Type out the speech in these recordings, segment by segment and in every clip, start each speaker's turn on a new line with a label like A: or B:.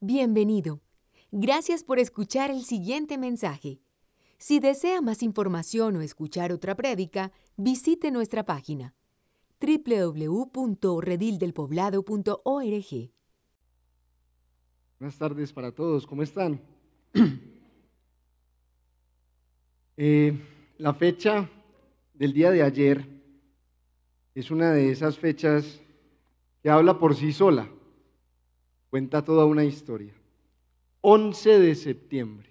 A: Bienvenido. Gracias por escuchar el siguiente mensaje. Si desea más información o escuchar otra prédica, visite nuestra página www.redildelpoblado.org.
B: Buenas tardes para todos, ¿cómo están? Eh, la fecha del día de ayer es una de esas fechas que habla por sí sola, cuenta toda una historia. 11 de septiembre.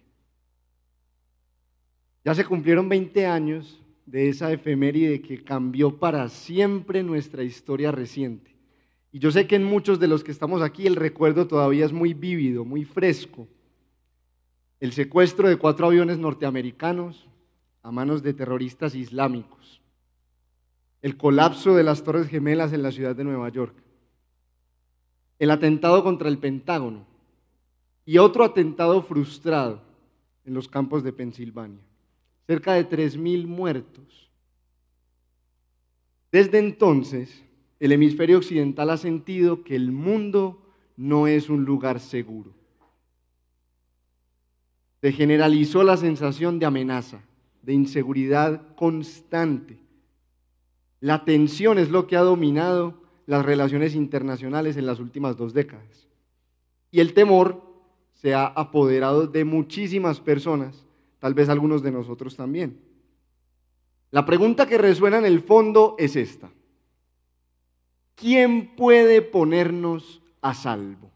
B: Ya se cumplieron 20 años de esa efeméride que cambió para siempre nuestra historia reciente. Y yo sé que en muchos de los que estamos aquí el recuerdo todavía es muy vívido, muy fresco. El secuestro de cuatro aviones norteamericanos a manos de terroristas islámicos. El colapso de las Torres Gemelas en la ciudad de Nueva York. El atentado contra el Pentágono. Y otro atentado frustrado en los campos de Pensilvania cerca de 3.000 muertos. Desde entonces, el hemisferio occidental ha sentido que el mundo no es un lugar seguro. Se generalizó la sensación de amenaza, de inseguridad constante. La tensión es lo que ha dominado las relaciones internacionales en las últimas dos décadas. Y el temor se ha apoderado de muchísimas personas tal vez algunos de nosotros también. La pregunta que resuena en el fondo es esta. ¿Quién puede ponernos a salvo?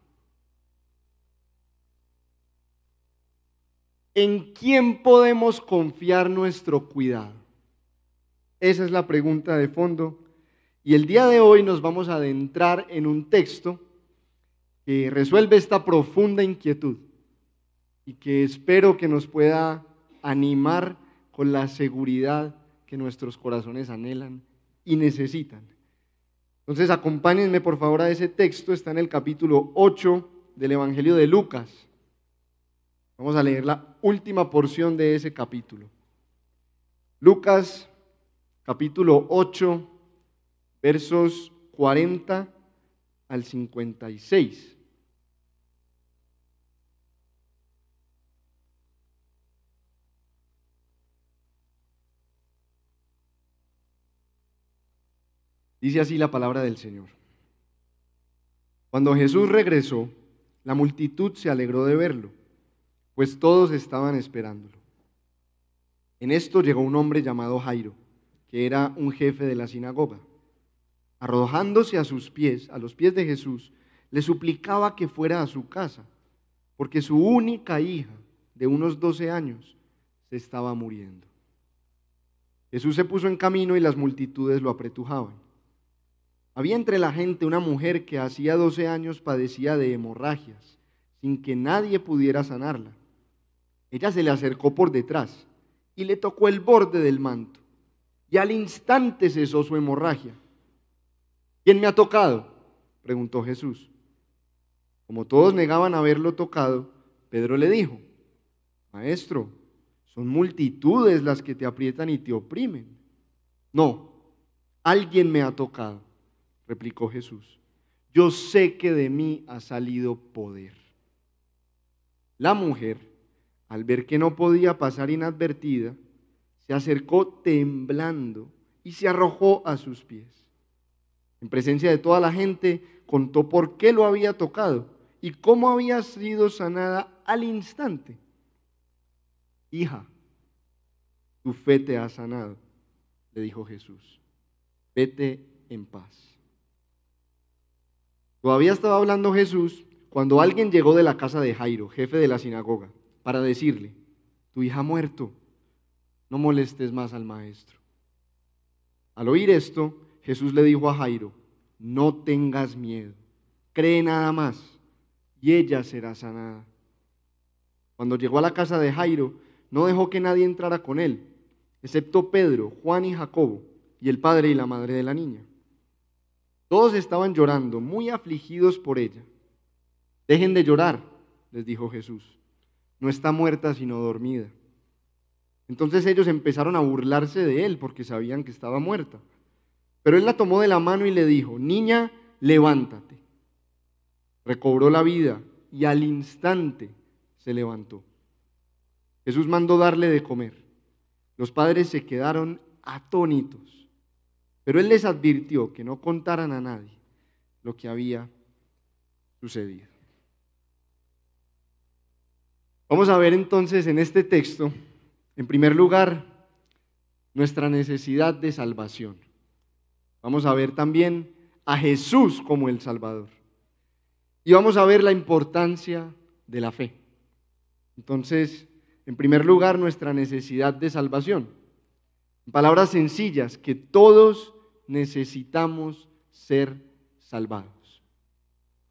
B: ¿En quién podemos confiar nuestro cuidado? Esa es la pregunta de fondo. Y el día de hoy nos vamos a adentrar en un texto que resuelve esta profunda inquietud y que espero que nos pueda animar con la seguridad que nuestros corazones anhelan y necesitan. Entonces acompáñenme por favor a ese texto, está en el capítulo 8 del Evangelio de Lucas. Vamos a leer la última porción de ese capítulo. Lucas capítulo 8, versos 40 al 56. Dice así la palabra del Señor. Cuando Jesús regresó, la multitud se alegró de verlo, pues todos estaban esperándolo. En esto llegó un hombre llamado Jairo, que era un jefe de la sinagoga. Arrojándose a sus pies, a los pies de Jesús, le suplicaba que fuera a su casa, porque su única hija, de unos doce años, se estaba muriendo. Jesús se puso en camino y las multitudes lo apretujaban. Había entre la gente una mujer que hacía 12 años padecía de hemorragias, sin que nadie pudiera sanarla. Ella se le acercó por detrás y le tocó el borde del manto, y al instante cesó su hemorragia. ¿Quién me ha tocado? preguntó Jesús. Como todos negaban haberlo tocado, Pedro le dijo, Maestro, son multitudes las que te aprietan y te oprimen. No, alguien me ha tocado replicó Jesús, yo sé que de mí ha salido poder. La mujer, al ver que no podía pasar inadvertida, se acercó temblando y se arrojó a sus pies. En presencia de toda la gente, contó por qué lo había tocado y cómo había sido sanada al instante. Hija, tu fe te ha sanado, le dijo Jesús. Vete en paz. Todavía estaba hablando Jesús cuando alguien llegó de la casa de Jairo, jefe de la sinagoga, para decirle, tu hija ha muerto, no molestes más al maestro. Al oír esto, Jesús le dijo a Jairo, no tengas miedo, cree nada más y ella será sanada. Cuando llegó a la casa de Jairo, no dejó que nadie entrara con él, excepto Pedro, Juan y Jacobo, y el padre y la madre de la niña. Todos estaban llorando, muy afligidos por ella. Dejen de llorar, les dijo Jesús. No está muerta, sino dormida. Entonces ellos empezaron a burlarse de él porque sabían que estaba muerta. Pero él la tomó de la mano y le dijo, niña, levántate. Recobró la vida y al instante se levantó. Jesús mandó darle de comer. Los padres se quedaron atónitos, pero él les advirtió que no contaran a nadie lo que había sucedido. Vamos a ver entonces en este texto, en primer lugar, nuestra necesidad de salvación. Vamos a ver también a Jesús como el Salvador. Y vamos a ver la importancia de la fe. Entonces, en primer lugar, nuestra necesidad de salvación. En palabras sencillas, que todos necesitamos ser salvados.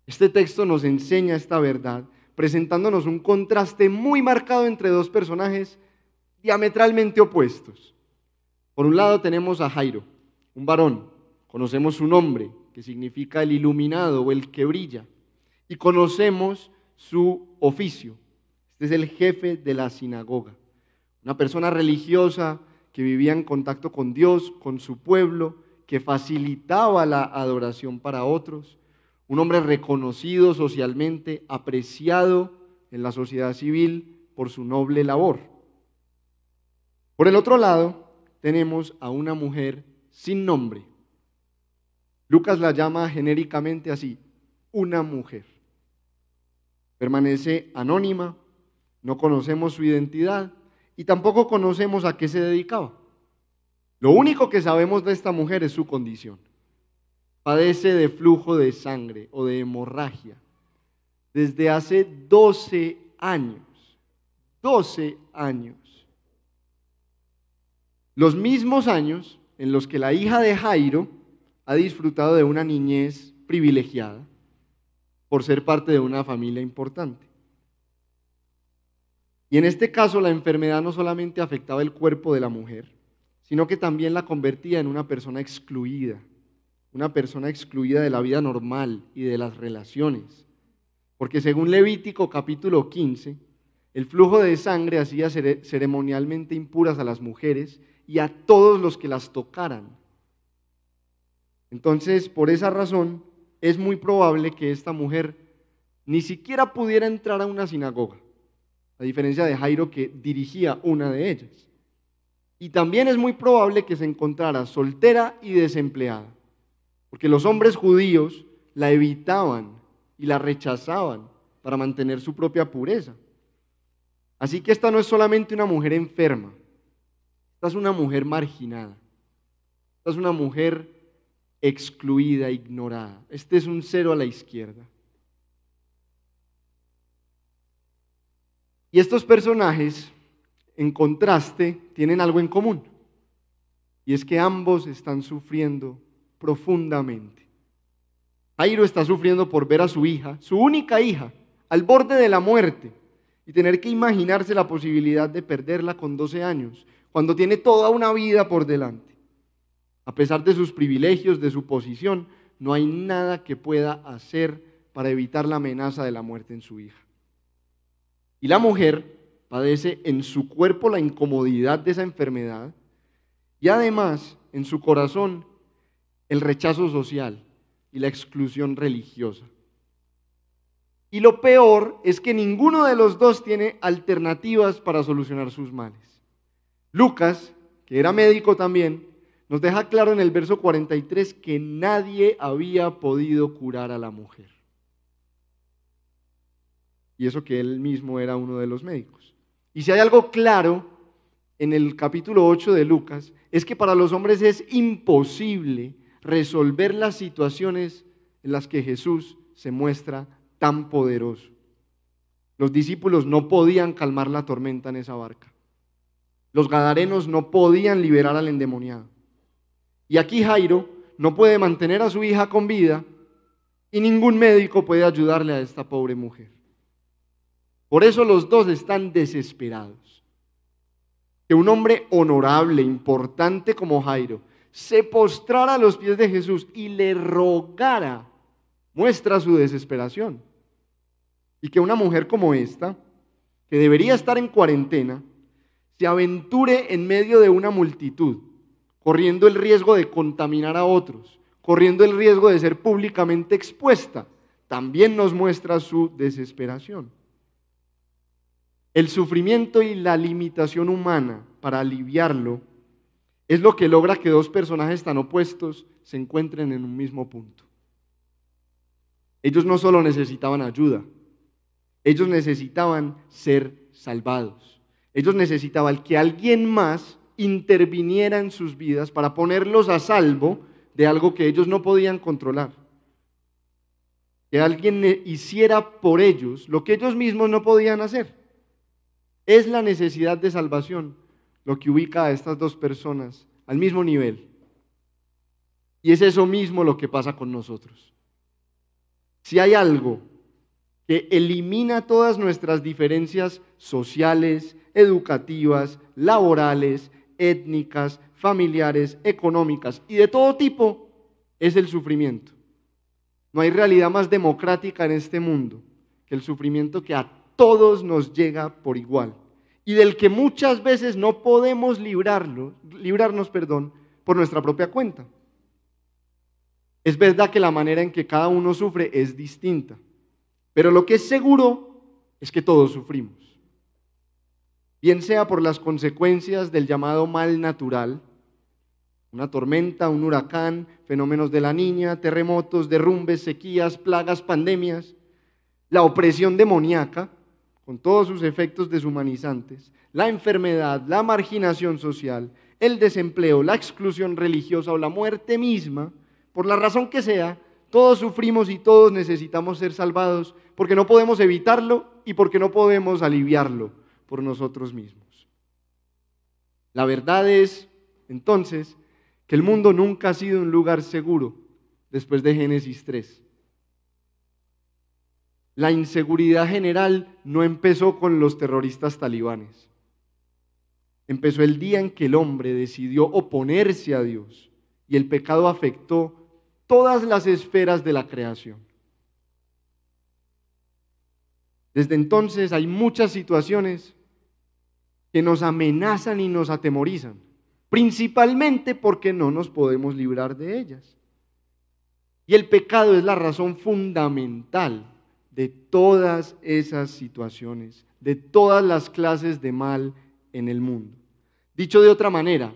B: Este texto nos enseña esta verdad, presentándonos un contraste muy marcado entre dos personajes diametralmente opuestos. Por un lado tenemos a Jairo, un varón, conocemos su nombre, que significa el iluminado o el que brilla, y conocemos su oficio. Este es el jefe de la sinagoga, una persona religiosa que vivía en contacto con Dios, con su pueblo, que facilitaba la adoración para otros, un hombre reconocido socialmente, apreciado en la sociedad civil por su noble labor. Por el otro lado, tenemos a una mujer sin nombre. Lucas la llama genéricamente así, una mujer. Permanece anónima, no conocemos su identidad y tampoco conocemos a qué se dedicaba. Lo único que sabemos de esta mujer es su condición. Padece de flujo de sangre o de hemorragia desde hace 12 años. 12 años. Los mismos años en los que la hija de Jairo ha disfrutado de una niñez privilegiada por ser parte de una familia importante. Y en este caso la enfermedad no solamente afectaba el cuerpo de la mujer, sino que también la convertía en una persona excluida, una persona excluida de la vida normal y de las relaciones. Porque según Levítico capítulo 15, el flujo de sangre hacía ceremonialmente impuras a las mujeres y a todos los que las tocaran. Entonces, por esa razón, es muy probable que esta mujer ni siquiera pudiera entrar a una sinagoga, a diferencia de Jairo que dirigía una de ellas. Y también es muy probable que se encontrara soltera y desempleada, porque los hombres judíos la evitaban y la rechazaban para mantener su propia pureza. Así que esta no es solamente una mujer enferma, esta es una mujer marginada, esta es una mujer excluida, ignorada. Este es un cero a la izquierda. Y estos personajes en contraste, tienen algo en común. Y es que ambos están sufriendo profundamente. Jairo está sufriendo por ver a su hija, su única hija, al borde de la muerte y tener que imaginarse la posibilidad de perderla con 12 años, cuando tiene toda una vida por delante. A pesar de sus privilegios, de su posición, no hay nada que pueda hacer para evitar la amenaza de la muerte en su hija. Y la mujer padece en su cuerpo la incomodidad de esa enfermedad y además en su corazón el rechazo social y la exclusión religiosa. Y lo peor es que ninguno de los dos tiene alternativas para solucionar sus males. Lucas, que era médico también, nos deja claro en el verso 43 que nadie había podido curar a la mujer. Y eso que él mismo era uno de los médicos. Y si hay algo claro en el capítulo 8 de Lucas, es que para los hombres es imposible resolver las situaciones en las que Jesús se muestra tan poderoso. Los discípulos no podían calmar la tormenta en esa barca. Los gadarenos no podían liberar al endemoniado. Y aquí Jairo no puede mantener a su hija con vida y ningún médico puede ayudarle a esta pobre mujer. Por eso los dos están desesperados. Que un hombre honorable, importante como Jairo, se postrara a los pies de Jesús y le rogara, muestra su desesperación. Y que una mujer como esta, que debería estar en cuarentena, se aventure en medio de una multitud, corriendo el riesgo de contaminar a otros, corriendo el riesgo de ser públicamente expuesta, también nos muestra su desesperación. El sufrimiento y la limitación humana para aliviarlo es lo que logra que dos personajes tan opuestos se encuentren en un mismo punto. Ellos no solo necesitaban ayuda, ellos necesitaban ser salvados. Ellos necesitaban que alguien más interviniera en sus vidas para ponerlos a salvo de algo que ellos no podían controlar. Que alguien hiciera por ellos lo que ellos mismos no podían hacer. Es la necesidad de salvación lo que ubica a estas dos personas al mismo nivel. Y es eso mismo lo que pasa con nosotros. Si hay algo que elimina todas nuestras diferencias sociales, educativas, laborales, étnicas, familiares, económicas y de todo tipo, es el sufrimiento. No hay realidad más democrática en este mundo que el sufrimiento que a todos nos llega por igual y del que muchas veces no podemos librarlo, librarnos perdón, por nuestra propia cuenta. Es verdad que la manera en que cada uno sufre es distinta, pero lo que es seguro es que todos sufrimos. Bien sea por las consecuencias del llamado mal natural, una tormenta, un huracán, fenómenos de la niña, terremotos, derrumbes, sequías, plagas, pandemias, la opresión demoníaca, con todos sus efectos deshumanizantes, la enfermedad, la marginación social, el desempleo, la exclusión religiosa o la muerte misma, por la razón que sea, todos sufrimos y todos necesitamos ser salvados porque no podemos evitarlo y porque no podemos aliviarlo por nosotros mismos. La verdad es, entonces, que el mundo nunca ha sido un lugar seguro después de Génesis 3. La inseguridad general no empezó con los terroristas talibanes. Empezó el día en que el hombre decidió oponerse a Dios y el pecado afectó todas las esferas de la creación. Desde entonces hay muchas situaciones que nos amenazan y nos atemorizan, principalmente porque no nos podemos librar de ellas. Y el pecado es la razón fundamental de todas esas situaciones, de todas las clases de mal en el mundo. Dicho de otra manera,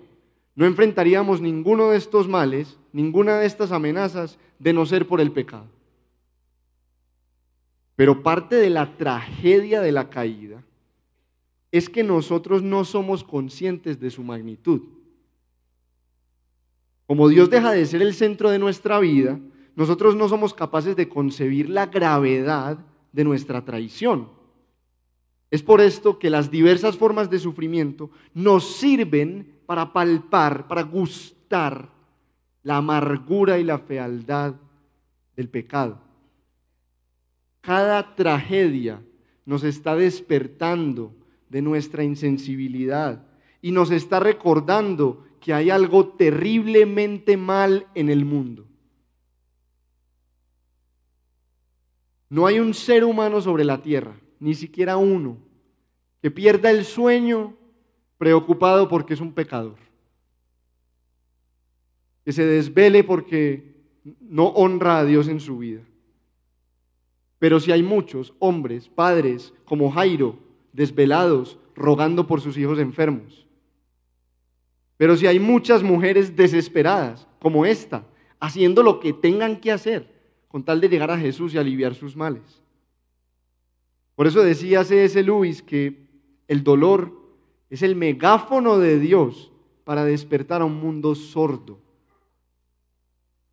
B: no enfrentaríamos ninguno de estos males, ninguna de estas amenazas, de no ser por el pecado. Pero parte de la tragedia de la caída es que nosotros no somos conscientes de su magnitud. Como Dios deja de ser el centro de nuestra vida, nosotros no somos capaces de concebir la gravedad de nuestra traición. Es por esto que las diversas formas de sufrimiento nos sirven para palpar, para gustar la amargura y la fealdad del pecado. Cada tragedia nos está despertando de nuestra insensibilidad y nos está recordando que hay algo terriblemente mal en el mundo. No hay un ser humano sobre la tierra, ni siquiera uno, que pierda el sueño preocupado porque es un pecador. Que se desvele porque no honra a Dios en su vida. Pero si hay muchos hombres, padres, como Jairo, desvelados, rogando por sus hijos enfermos. Pero si hay muchas mujeres desesperadas, como esta, haciendo lo que tengan que hacer con tal de llegar a Jesús y aliviar sus males. Por eso decía C.S. Lewis que el dolor es el megáfono de Dios para despertar a un mundo sordo.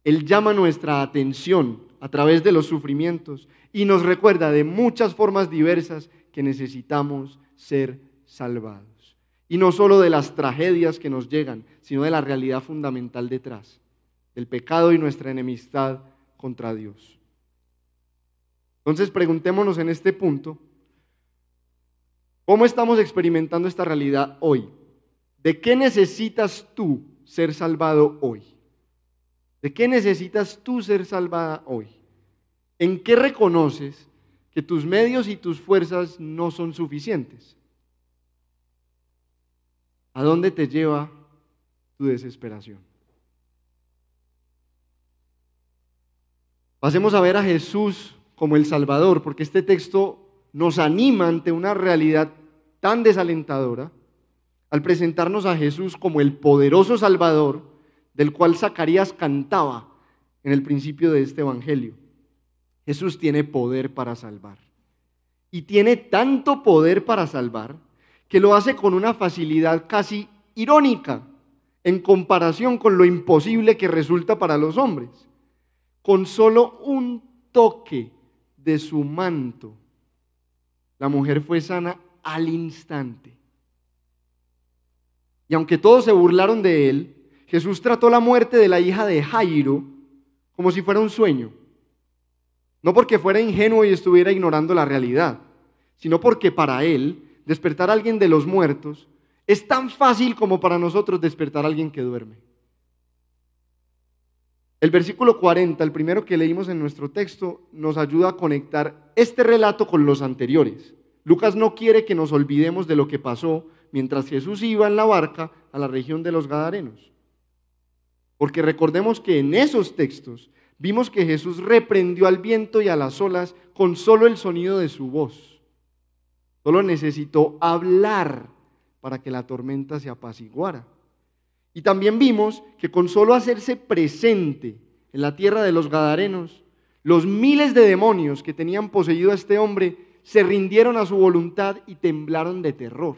B: Él llama nuestra atención a través de los sufrimientos y nos recuerda de muchas formas diversas que necesitamos ser salvados. Y no solo de las tragedias que nos llegan, sino de la realidad fundamental detrás, del pecado y nuestra enemistad contra Dios. Entonces preguntémonos en este punto, ¿cómo estamos experimentando esta realidad hoy? ¿De qué necesitas tú ser salvado hoy? ¿De qué necesitas tú ser salvada hoy? ¿En qué reconoces que tus medios y tus fuerzas no son suficientes? ¿A dónde te lleva tu desesperación? Pasemos a ver a Jesús como el Salvador, porque este texto nos anima ante una realidad tan desalentadora, al presentarnos a Jesús como el poderoso Salvador del cual Zacarías cantaba en el principio de este Evangelio. Jesús tiene poder para salvar. Y tiene tanto poder para salvar que lo hace con una facilidad casi irónica en comparación con lo imposible que resulta para los hombres. Con solo un toque de su manto, la mujer fue sana al instante. Y aunque todos se burlaron de él, Jesús trató la muerte de la hija de Jairo como si fuera un sueño. No porque fuera ingenuo y estuviera ignorando la realidad, sino porque para él despertar a alguien de los muertos es tan fácil como para nosotros despertar a alguien que duerme. El versículo 40, el primero que leímos en nuestro texto, nos ayuda a conectar este relato con los anteriores. Lucas no quiere que nos olvidemos de lo que pasó mientras Jesús iba en la barca a la región de los Gadarenos. Porque recordemos que en esos textos vimos que Jesús reprendió al viento y a las olas con solo el sonido de su voz. Solo necesitó hablar para que la tormenta se apaciguara. Y también vimos que con solo hacerse presente en la tierra de los Gadarenos, los miles de demonios que tenían poseído a este hombre se rindieron a su voluntad y temblaron de terror.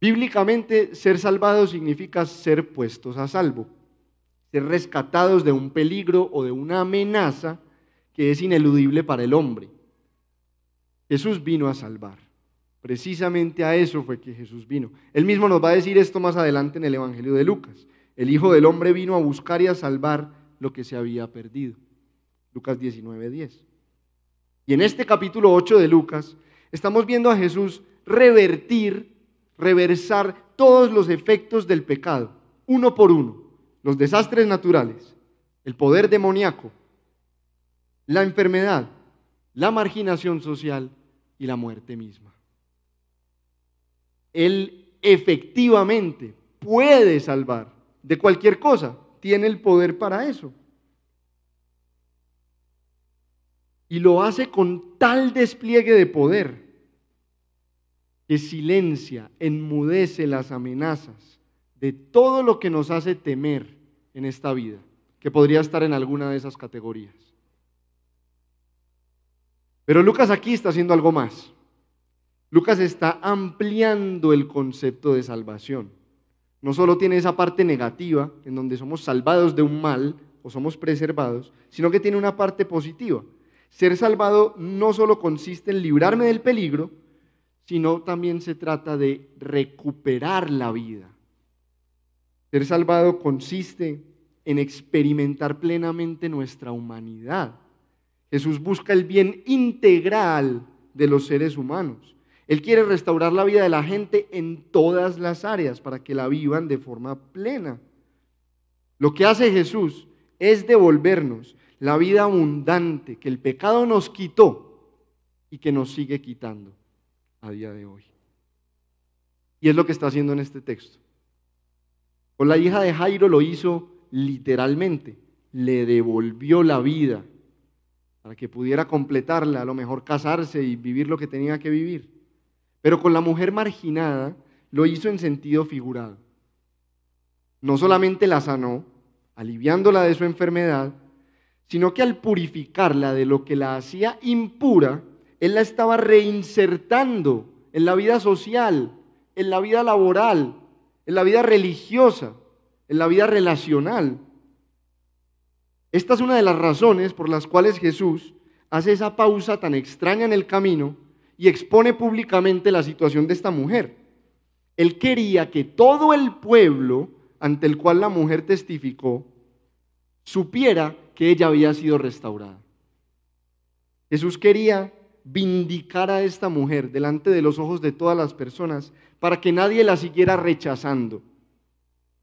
B: Bíblicamente, ser salvados significa ser puestos a salvo, ser rescatados de un peligro o de una amenaza que es ineludible para el hombre. Jesús vino a salvar. Precisamente a eso fue que Jesús vino. Él mismo nos va a decir esto más adelante en el Evangelio de Lucas. El Hijo del Hombre vino a buscar y a salvar lo que se había perdido. Lucas 19:10. Y en este capítulo 8 de Lucas estamos viendo a Jesús revertir, reversar todos los efectos del pecado, uno por uno. Los desastres naturales, el poder demoníaco, la enfermedad, la marginación social y la muerte misma. Él efectivamente puede salvar de cualquier cosa, tiene el poder para eso. Y lo hace con tal despliegue de poder que silencia, enmudece las amenazas de todo lo que nos hace temer en esta vida, que podría estar en alguna de esas categorías. Pero Lucas aquí está haciendo algo más. Lucas está ampliando el concepto de salvación. No solo tiene esa parte negativa, en donde somos salvados de un mal o somos preservados, sino que tiene una parte positiva. Ser salvado no solo consiste en librarme del peligro, sino también se trata de recuperar la vida. Ser salvado consiste en experimentar plenamente nuestra humanidad. Jesús busca el bien integral de los seres humanos. Él quiere restaurar la vida de la gente en todas las áreas para que la vivan de forma plena. Lo que hace Jesús es devolvernos la vida abundante que el pecado nos quitó y que nos sigue quitando a día de hoy. Y es lo que está haciendo en este texto. Con la hija de Jairo lo hizo literalmente, le devolvió la vida para que pudiera completarla, a lo mejor casarse y vivir lo que tenía que vivir. Pero con la mujer marginada lo hizo en sentido figurado. No solamente la sanó, aliviándola de su enfermedad, sino que al purificarla de lo que la hacía impura, él la estaba reinsertando en la vida social, en la vida laboral, en la vida religiosa, en la vida relacional. Esta es una de las razones por las cuales Jesús hace esa pausa tan extraña en el camino y expone públicamente la situación de esta mujer. Él quería que todo el pueblo ante el cual la mujer testificó supiera que ella había sido restaurada. Jesús quería vindicar a esta mujer delante de los ojos de todas las personas para que nadie la siguiera rechazando.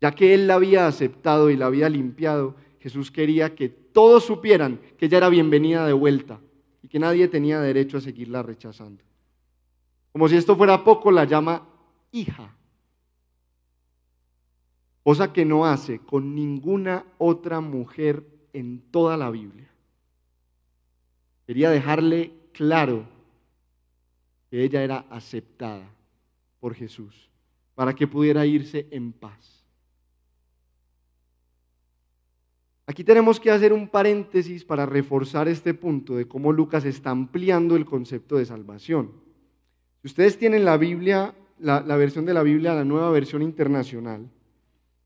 B: Ya que Él la había aceptado y la había limpiado, Jesús quería que todos supieran que ella era bienvenida de vuelta y que nadie tenía derecho a seguirla rechazando. Como si esto fuera poco, la llama hija, cosa que no hace con ninguna otra mujer en toda la Biblia. Quería dejarle claro que ella era aceptada por Jesús para que pudiera irse en paz. Aquí tenemos que hacer un paréntesis para reforzar este punto de cómo Lucas está ampliando el concepto de salvación. Si ustedes tienen la Biblia, la, versión de la Biblia, la nueva versión internacional,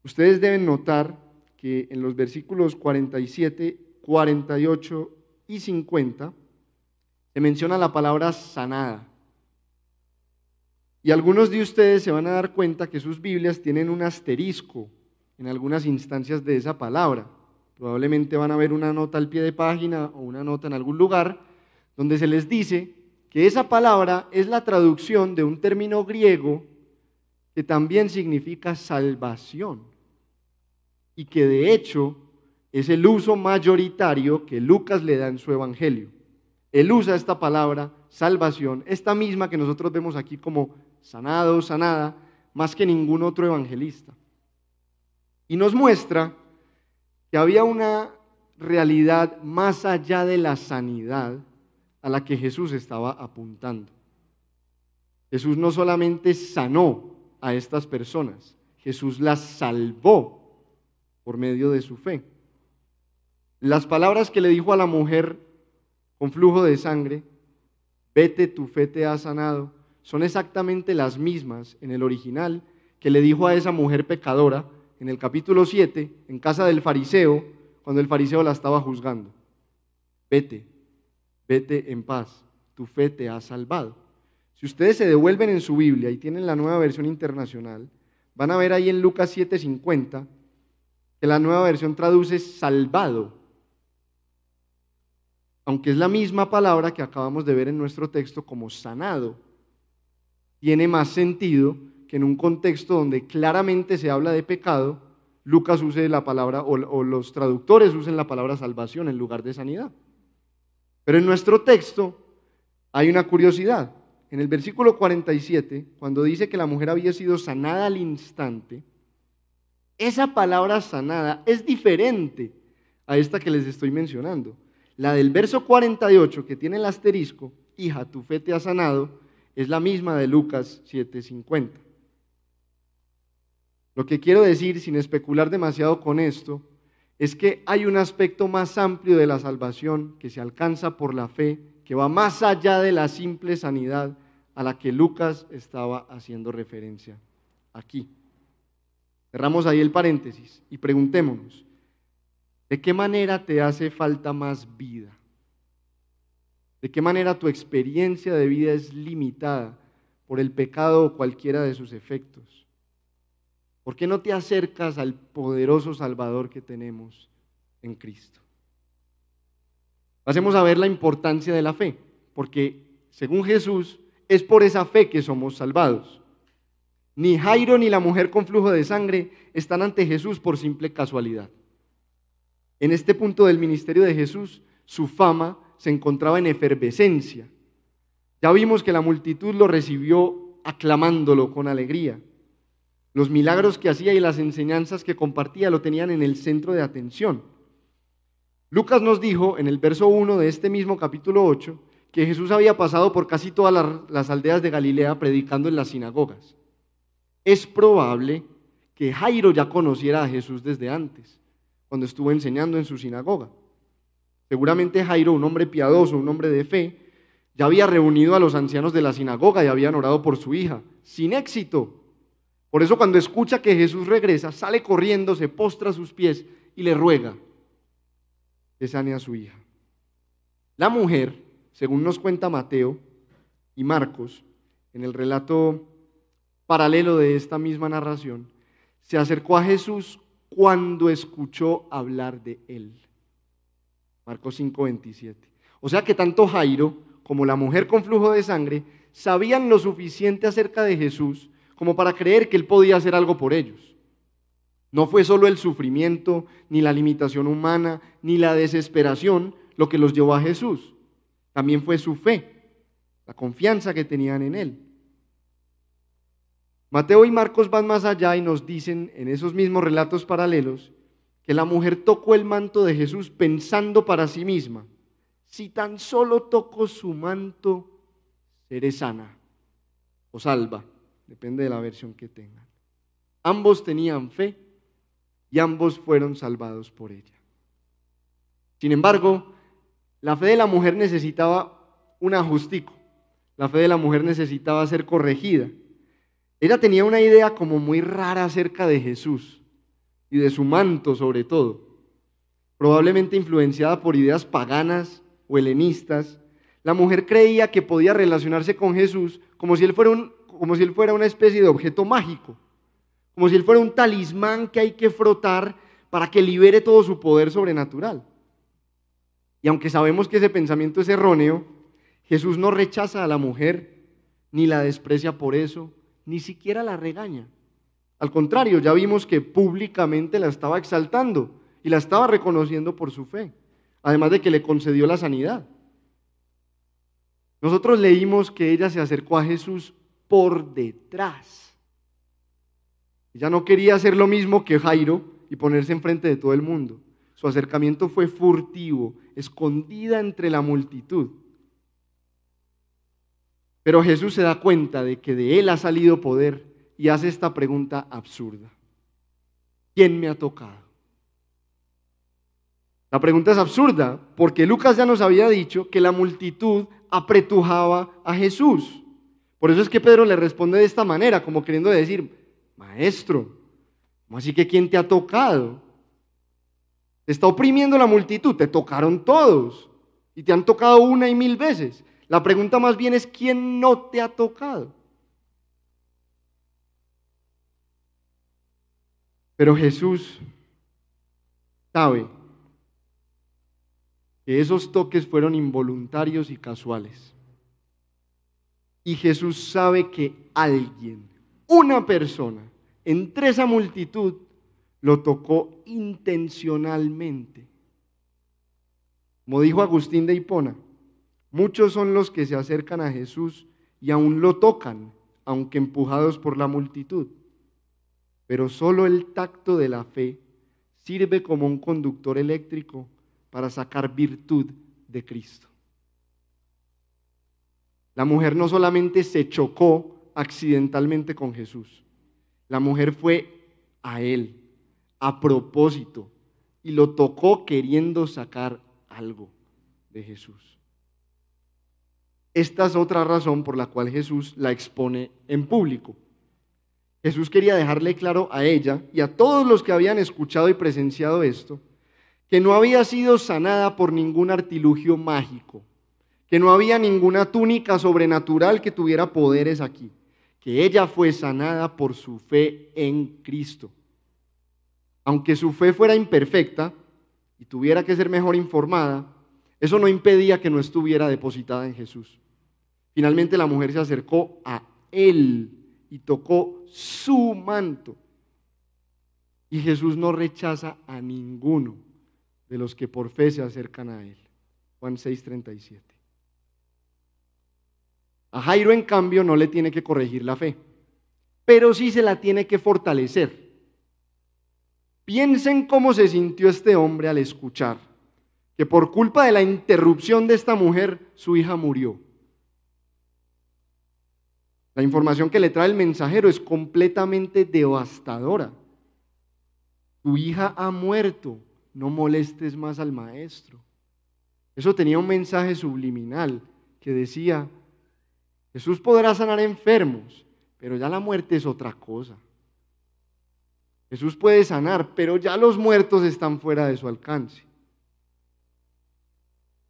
B: ustedes deben notar que en los versículos 47, 48 y 50 se menciona la palabra sanada. Y algunos de ustedes se van a dar cuenta que sus Biblias tienen un asterisco en algunas instancias de esa palabra. Probablemente van a ver una nota al pie de página o una nota en algún lugar donde se les dice que esa palabra es la traducción de un término griego que también significa salvación y que de hecho es el uso mayoritario que Lucas le da en su evangelio. Él usa esta palabra, salvación, esta misma que nosotros vemos aquí como sanado, sanada, más que ningún otro evangelista. Y nos muestra que había una realidad más allá de la sanidad a la que Jesús estaba apuntando. Jesús no solamente sanó a estas personas, Jesús las salvó por medio de su fe. Las palabras que le dijo a la mujer con flujo de sangre, vete, tu fe te ha sanado, son exactamente las mismas en el original que le dijo a esa mujer pecadora en el capítulo 7, en casa del fariseo, cuando el fariseo la estaba juzgando. Vete, vete en paz, tu fe te ha salvado. Si ustedes se devuelven en su Biblia y tienen la nueva versión internacional, van a ver ahí en Lucas 7:50 que la nueva versión traduce salvado, aunque es la misma palabra que acabamos de ver en nuestro texto como sanado. Tiene más sentido que en un contexto donde claramente se habla de pecado, Lucas use la palabra, o, los traductores usen la palabra salvación en lugar de sanidad. Pero en nuestro texto hay una curiosidad. En el versículo 47, cuando dice que la mujer había sido sanada al instante, esa palabra sanada es diferente a esta que les estoy mencionando. La del verso 48, que tiene el asterisco, hija, tu fe te ha sanado, es la misma de Lucas 7:50. Lo que quiero decir, sin especular demasiado con esto, es que hay un aspecto más amplio de la salvación que se alcanza por la fe, que va más allá de la simple sanidad a la que Lucas estaba haciendo referencia aquí. Cerramos ahí el paréntesis y preguntémonos, ¿de qué manera te hace falta más vida? ¿De qué manera tu experiencia de vida es limitada por el pecado o cualquiera de sus efectos? ¿Por qué no te acercas al poderoso Salvador que tenemos en Cristo? Pasemos a ver la importancia de la fe, porque según Jesús es por esa fe que somos salvados. Ni Jairo ni la mujer con flujo de sangre están ante Jesús por simple casualidad. En este punto del ministerio de Jesús, su fama se encontraba en efervescencia. Ya vimos que la multitud lo recibió aclamándolo con alegría. Los milagros que hacía y las enseñanzas que compartía lo tenían en el centro de atención. Lucas nos dijo en el verso 1 de este mismo capítulo 8 que Jesús había pasado por casi todas las aldeas de Galilea predicando en las sinagogas. Es probable que Jairo ya conociera a Jesús desde antes, cuando estuvo enseñando en su sinagoga. Seguramente Jairo, un hombre piadoso, un hombre de fe, ya había reunido a los ancianos de la sinagoga y habían orado por su hija, sin éxito. Por eso cuando escucha que Jesús regresa, sale corriendo, se postra a sus pies y le ruega que sane a su hija. La mujer, según nos cuenta Mateo y Marcos, en el relato paralelo de esta misma narración, se acercó a Jesús cuando escuchó hablar de él. Marcos 5:27. O sea que tanto Jairo como la mujer con flujo de sangre sabían lo suficiente acerca de Jesús como para creer que Él podía hacer algo por ellos. No fue solo el sufrimiento, ni la limitación humana, ni la desesperación lo que los llevó a Jesús. También fue su fe, la confianza que tenían en Él. Mateo y Marcos van más allá y nos dicen en esos mismos relatos paralelos que la mujer tocó el manto de Jesús pensando para sí misma, si tan solo toco su manto, seré sana o salva, depende de la versión que tengan. Ambos tenían fe y ambos fueron salvados por ella. Sin embargo, la fe de la mujer necesitaba un ajustico, la fe de la mujer necesitaba ser corregida. Ella tenía una idea como muy rara acerca de Jesús y de su manto sobre todo, probablemente influenciada por ideas paganas o helenistas. La mujer creía que podía relacionarse con Jesús como si él fuera, un, como si él fuera una especie de objeto mágico, como si él fuera un talismán que hay que frotar para que libere todo su poder sobrenatural. Y aunque sabemos que ese pensamiento es erróneo, Jesús no rechaza a la mujer, ni la desprecia por eso, ni siquiera la regaña. Al contrario, ya vimos que públicamente la estaba exaltando y la estaba reconociendo por su fe, además de que le concedió la sanidad. Nosotros leímos que ella se acercó a Jesús por detrás. Ella no quería hacer lo mismo que Jairo y ponerse enfrente de todo el mundo. Su acercamiento fue furtivo, escondida entre la multitud. Pero Jesús se da cuenta de que de él ha salido poder y hace esta pregunta absurda. ¿Quién me ha tocado? La pregunta es absurda porque Lucas ya nos había dicho que la multitud apretujaba a Jesús. Por eso es que Pedro le responde de esta manera, como queriendo decir, maestro, ¿cómo así que quién te ha tocado? Te está oprimiendo la multitud, te tocaron todos y te han tocado una y mil veces. La pregunta más bien es, ¿quién no te ha tocado? Pero Jesús sabe que esos toques fueron involuntarios y casuales. Y Jesús sabe que alguien, una persona, entre esa multitud, lo tocó intencionalmente. Como dijo Agustín de Hipona, muchos son los que se acercan a Jesús y aún lo tocan, aunque empujados por la multitud. Pero solo el tacto de la fe sirve como un conductor eléctrico para sacar virtud de Cristo. La mujer no solamente se chocó accidentalmente con Jesús, la mujer fue a Él a propósito y lo tocó queriendo sacar algo de Jesús. Esta es otra razón por la cual Jesús la expone en público. Jesús quería dejarle claro a ella y a todos los que habían escuchado y presenciado esto, que no había sido sanada por ningún artilugio mágico, que no había ninguna túnica sobrenatural que tuviera poderes aquí, que ella fue sanada por su fe en Cristo aunque su fe fuera imperfecta y tuviera que ser mejor informada, eso no impedía que no estuviera depositada en Jesús. Finalmente la mujer se acercó a él y tocó su manto. Y Jesús no rechaza a ninguno de los que por fe se acercan a él. Juan 6:37. A Jairo, en cambio, no le tiene que corregir la fe, pero sí se la tiene que fortalecer. Piensen cómo se sintió este hombre al escuchar que por culpa de la interrupción de esta mujer, su hija murió. La información que le trae el mensajero es completamente devastadora. Tu hija ha muerto, no molestes más al maestro. Eso tenía un mensaje subliminal que decía, Jesús podrá sanar enfermos, pero ya la muerte es otra cosa. Jesús puede sanar, pero ya los muertos están fuera de su alcance.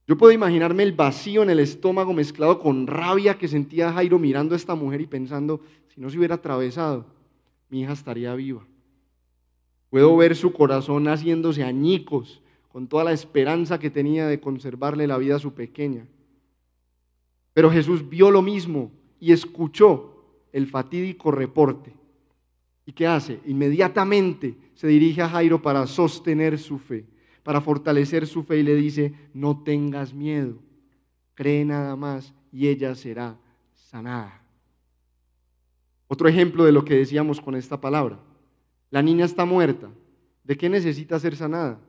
B: Yo puedo imaginarme el vacío en el estómago mezclado con rabia que sentía Jairo mirando a esta mujer y pensando, si no se hubiera atravesado, mi hija estaría viva. Puedo ver su corazón haciéndose añicos con toda la esperanza que tenía de conservarle la vida a su pequeña. Pero Jesús vio lo mismo y escuchó el fatídico reporte. ¿Y qué hace? Inmediatamente se dirige a Jairo para sostener su fe, para fortalecer su fe y le dice, no tengas miedo, cree nada más y ella será sanada. Otro ejemplo de lo que decíamos con esta palabra. La niña está muerta, ¿De qué necesita ser sanada?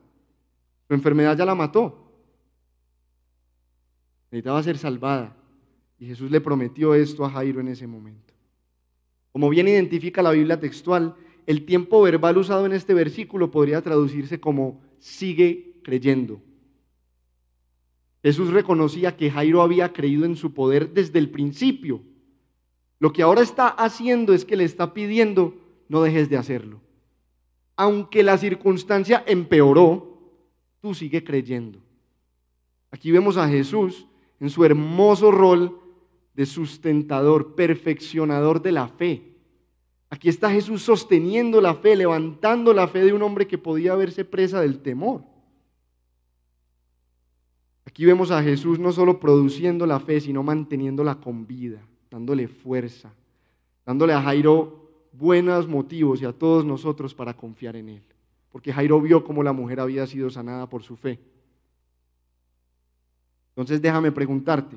B: Su enfermedad ya la mató. Necesitaba ser salvada. Y Jesús le prometió esto a Jairo en ese momento. Como bien identifica la Biblia textual, el tiempo verbal usado en este versículo podría traducirse como sigue creyendo. Jesús reconocía que Jairo había creído en su poder desde el principio. Lo que ahora está haciendo es que le está pidiendo, no dejes de hacerlo. Aunque la circunstancia empeoró, tú sigue creyendo. Aquí vemos a Jesús en su hermoso rol de sustentador, perfeccionador de la fe. Aquí está Jesús sosteniendo la fe, levantando la fe de un hombre que podía verse presa del temor. Aquí vemos a Jesús no solo produciendo la fe, sino manteniéndola con vida, dándole fuerza, dándole a Jairo buenos motivos y a todos nosotros para confiar en Él. Porque Jairo vio cómo la mujer había sido sanada por su fe. Entonces déjame preguntarte,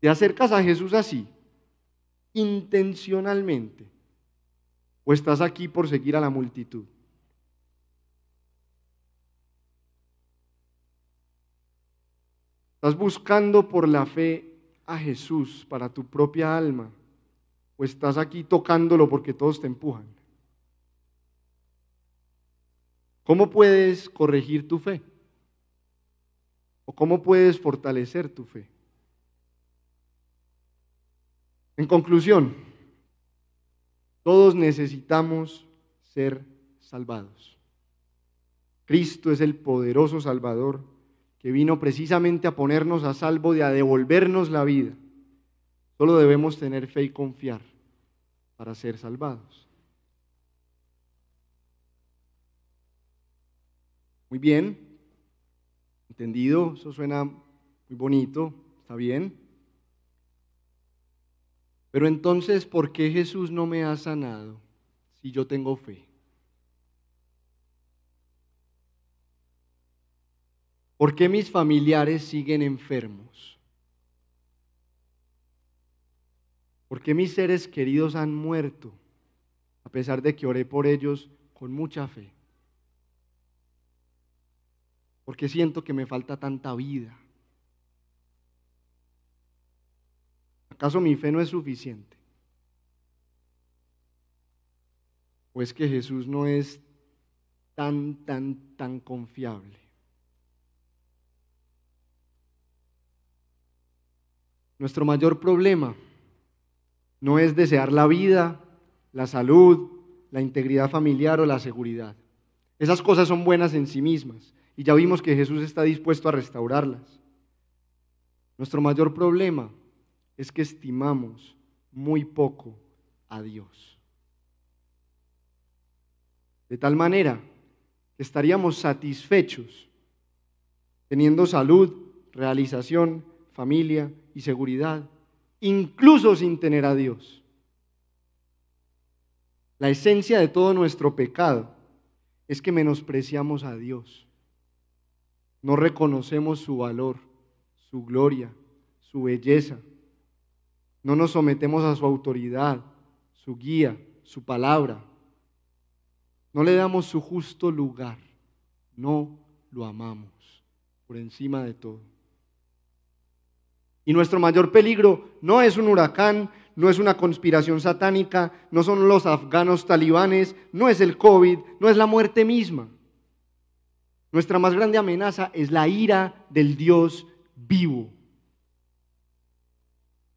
B: ¿te acercas a Jesús así, intencionalmente? ¿O estás aquí por seguir a la multitud? ¿Estás buscando por la fe a Jesús para tu propia alma? ¿O estás aquí tocándolo porque todos te empujan? ¿Cómo puedes corregir tu fe? ¿O cómo puedes fortalecer tu fe? En conclusión, todos necesitamos ser salvados. Cristo es el poderoso Salvador que vino precisamente a ponernos a salvo y a devolvernos la vida. Solo debemos tener fe y confiar para ser salvados. Muy bien, entendido, eso suena muy bonito, está bien. Pero entonces, ¿por qué Jesús no me ha sanado si yo tengo fe? ¿Por qué mis familiares siguen enfermos? ¿Por qué mis seres queridos han muerto a pesar de que oré por ellos con mucha fe? ¿Por qué siento que me falta tanta vida? ¿Acaso mi fe no es suficiente? ¿O es que Jesús no es tan, tan, tan confiable? Nuestro mayor problema no es desear la vida, la salud, la integridad familiar o la seguridad. Esas cosas son buenas en sí mismas y ya vimos que Jesús está dispuesto a restaurarlas. Nuestro mayor problema es que estimamos muy poco a Dios. De tal manera que estaríamos satisfechos teniendo salud, realización, familia y seguridad, incluso sin tener a Dios. La esencia de todo nuestro pecado es que menospreciamos a Dios. No reconocemos su valor, su gloria, su belleza. No nos sometemos a su autoridad, su guía, su palabra. No le damos su justo lugar. No lo amamos por encima de todo. Y nuestro mayor peligro no es un huracán, no es una conspiración satánica, no son los afganos talibanes, no es el COVID, no es la muerte misma. Nuestra más grande amenaza es la ira del Dios vivo.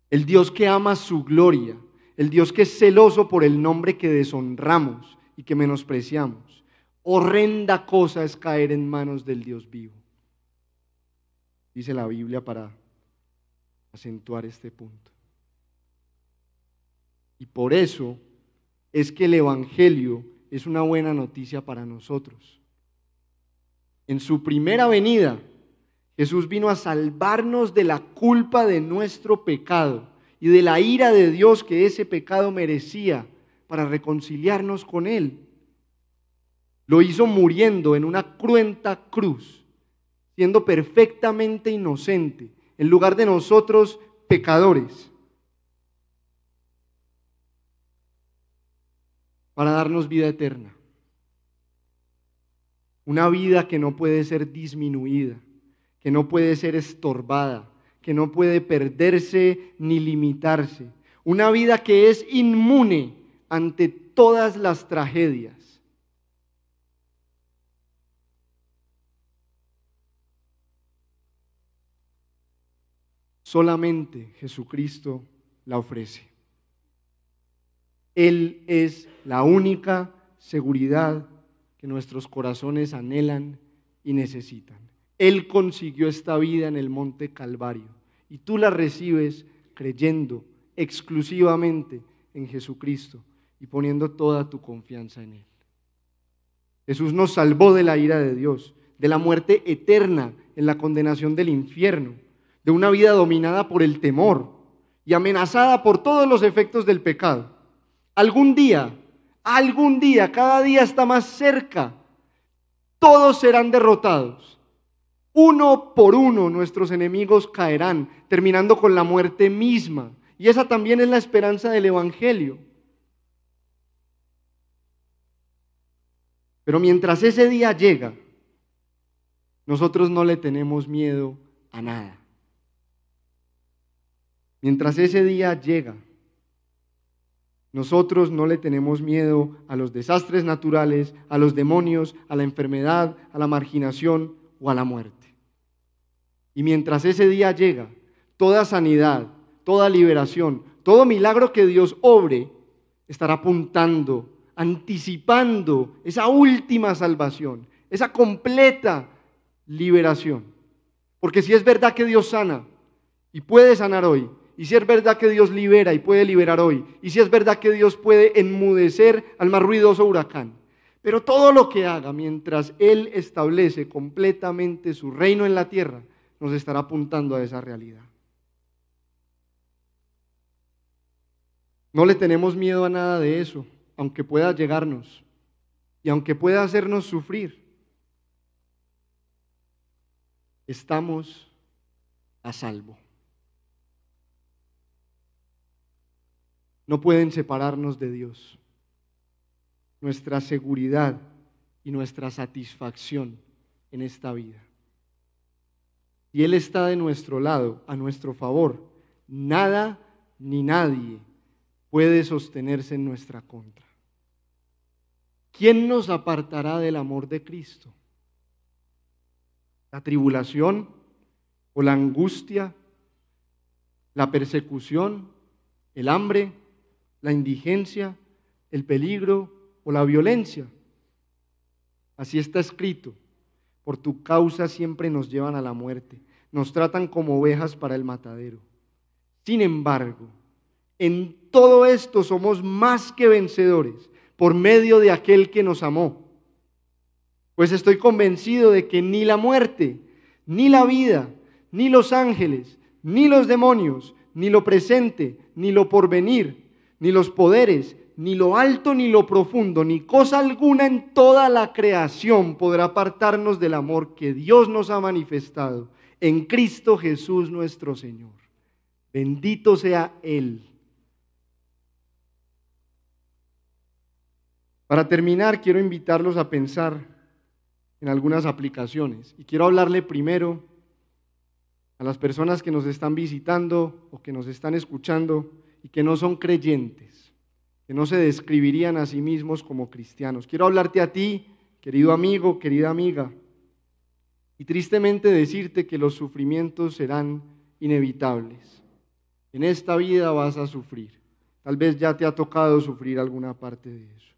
B: El Dios que ama su gloria, el Dios que es celoso por el nombre que deshonramos y que menospreciamos. Horrenda cosa es caer en manos del Dios vivo. Dice la Biblia para acentuar este punto. Y por eso es que el Evangelio es una buena noticia para nosotros. En su primera venida, Jesús vino a salvarnos de la culpa de nuestro pecado y de la ira de Dios que ese pecado merecía para reconciliarnos con Él. Lo hizo muriendo en una cruenta cruz, siendo perfectamente inocente, en lugar de nosotros pecadores, para darnos vida eterna. una vida que no puede ser disminuida, que no puede ser estorbada, que no puede perderse ni limitarse, una vida que es inmune ante todas las tragedias. Solamente Jesucristo la ofrece. Él es la única seguridad que nuestros corazones anhelan y necesitan. Él consiguió esta vida en el monte Calvario y tú la recibes creyendo exclusivamente en Jesucristo y poniendo toda tu confianza en Él. Jesús nos salvó de la ira de Dios, de la muerte eterna en la condenación del infierno, de una vida dominada por el temor y amenazada por todos los efectos del pecado. Algún día, algún día, cada día está más cerca, todos serán derrotados. Uno por uno nuestros enemigos caerán, terminando con la muerte misma. Y esa también es la esperanza del Evangelio. Pero mientras ese día llega, nosotros no le tenemos miedo a nada. Mientras ese día llega, nosotros no le tenemos miedo a los desastres naturales, a los demonios, a la enfermedad, a la marginación o a la muerte. Y mientras ese día llega, toda sanidad, toda liberación, todo milagro que Dios obre, estará apuntando anticipando esa última salvación, esa completa liberación. Porque si es verdad que Dios sana y puede sanar hoy, y si es verdad que Dios libera y puede liberar hoy, y si es verdad que Dios puede enmudecer al más ruidoso huracán, pero todo lo que haga mientras Él establece completamente su reino en la tierra, nos estará apuntando a esa realidad. No le tenemos miedo a nada de eso aunque pueda llegarnos y aunque pueda hacernos sufrir, estamos a salvo. No pueden separarnos de Dios. Nuestra seguridad y nuestra satisfacción en esta vida. Y Él está de nuestro lado, a nuestro favor. Nada ni nadie puede sostenerse en nuestra contra. ¿quién nos apartará del amor de Cristo? ¿La tribulación o la angustia, la persecución, el hambre, la indigencia, el peligro o la violencia? Así está escrito. Por tu causa siempre nos llevan a la muerte, nos tratan como ovejas para el matadero. Sin embargo, en todo esto somos más que vencedores por medio de aquel que nos amó. Pues estoy convencido de que ni la muerte, ni la vida, ni los ángeles, ni los demonios, ni lo presente, ni lo porvenir, ni los poderes, ni lo alto, ni lo profundo, ni cosa alguna en toda la creación podrá apartarnos del amor que Dios nos ha manifestado en Cristo Jesús nuestro Señor. Bendito sea Él Para terminar, quiero invitarlos a pensar en algunas aplicaciones y quiero hablarle primero a las personas que nos están visitando o que nos están escuchando y que no son creyentes, que no se describirían a sí mismos como cristianos. Quiero hablarte a ti, querido amigo, querida amiga, y tristemente decirte que los sufrimientos serán inevitables. En esta vida vas a sufrir. Tal vez ya te ha tocado sufrir alguna parte de eso.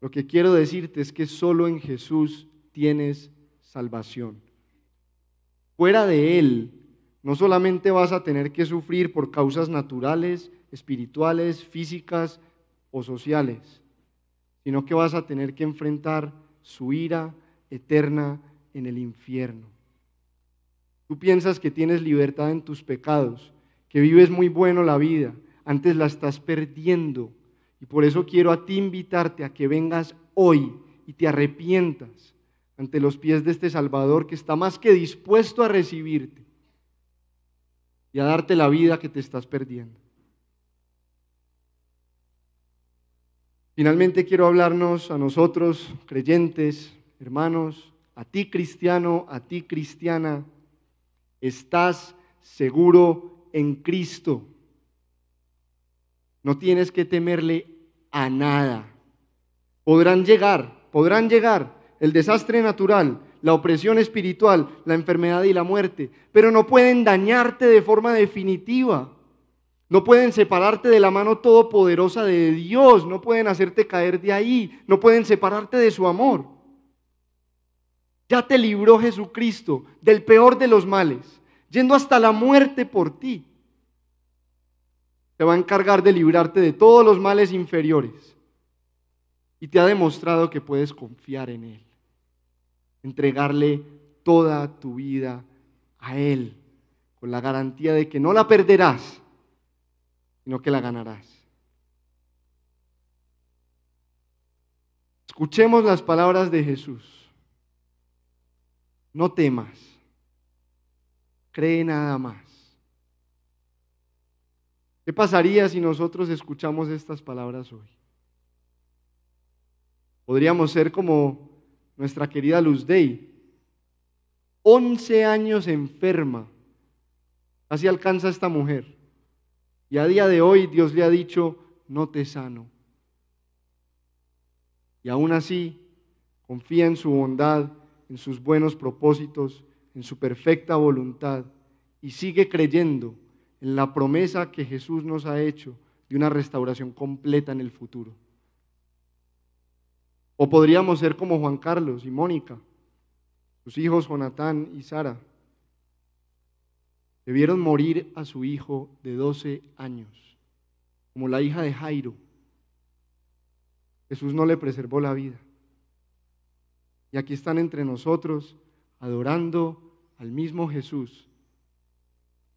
B: Lo que quiero decirte es que solo en Jesús tienes salvación. Fuera de Él, no solamente vas a tener que sufrir por causas naturales, espirituales, físicas o sociales, sino que vas a tener que enfrentar su ira eterna en el infierno. Tú piensas que tienes libertad en tus pecados, que vives muy bueno la vida, antes la estás perdiendo y por eso quiero a ti invitarte a que vengas hoy y te arrepientas ante los pies de este Salvador que está más que dispuesto a recibirte y a darte la vida que te estás perdiendo. Finalmente quiero hablarnos a nosotros, creyentes, hermanos, a ti cristiano, a ti cristiana, estás seguro en Cristo. No tienes que temerle a nada. Podrán llegar, podrán llegar el desastre natural, la opresión espiritual, la enfermedad y la muerte, pero no pueden dañarte de forma definitiva. No pueden separarte de la mano todopoderosa de Dios, no pueden hacerte caer de ahí, no pueden separarte de su amor. Ya te libró Jesucristo del peor de los males, yendo hasta la muerte por ti. Te va a encargar de librarte de todos los males inferiores y te ha demostrado que puedes confiar en Él, entregarle toda tu vida a Él, con la garantía de que no la perderás sino que la ganarás. Escuchemos las palabras de Jesús. No temas, cree nada más. ¿Qué pasaría si nosotros escuchamos estas palabras hoy? Podríamos ser como nuestra querida Luz Day, 11 años enferma. Así alcanza esta mujer. Y a día de hoy Dios le ha dicho, no te sano. Y aún así, confía en su bondad, en sus buenos propósitos, en su perfecta voluntad y sigue creyendo en la promesa que Jesús nos ha hecho de una restauración completa en el futuro. O podríamos ser como Juan Carlos y Mónica, sus hijos Jonatán y Sara, Debieron morir a su hijo de 12 años, como la hija de Jairo. Jesús no le preservó la vida. Y aquí están entre nosotros adorando al mismo Jesús,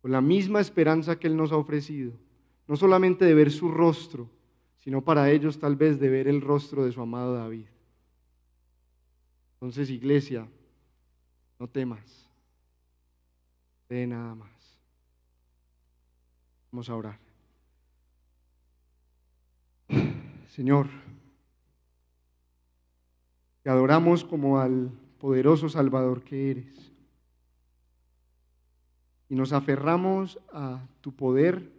B: con la misma esperanza que Él nos ha ofrecido, no solamente de ver su rostro, sino para ellos tal vez de ver el rostro de su amado David. Entonces, iglesia, no temas, de nada más. Vamos a orar. Señor, te adoramos como al poderoso Salvador que eres. Y nos aferramos a tu poder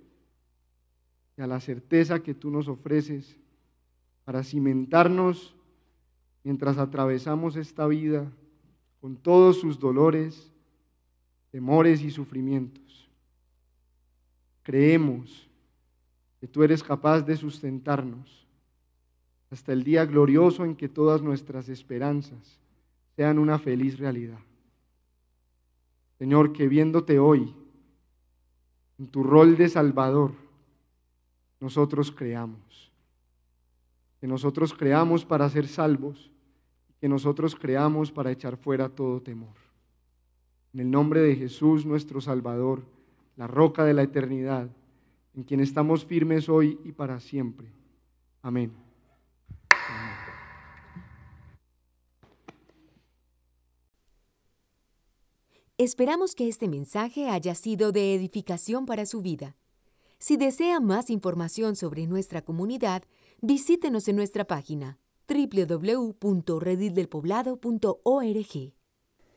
B: y a la certeza que tú nos ofreces para cimentarnos mientras atravesamos esta vida con todos sus dolores, temores y sufrimientos. Creemos que tú eres capaz de sustentarnos hasta el día glorioso en que todas nuestras esperanzas sean una feliz realidad. Señor, que viéndote hoy en tu rol de Salvador, nosotros creamos. Que nosotros creamos para ser salvos, que nosotros creamos para echar fuera todo temor. En el nombre de Jesús, nuestro Salvador, la roca de la eternidad, en quien estamos firmes hoy y para siempre. Amén.
A: Esperamos que este mensaje haya sido de edificación para su vida. Si desea más información sobre nuestra comunidad, visítenos en nuestra página www.redildelpoblado.org.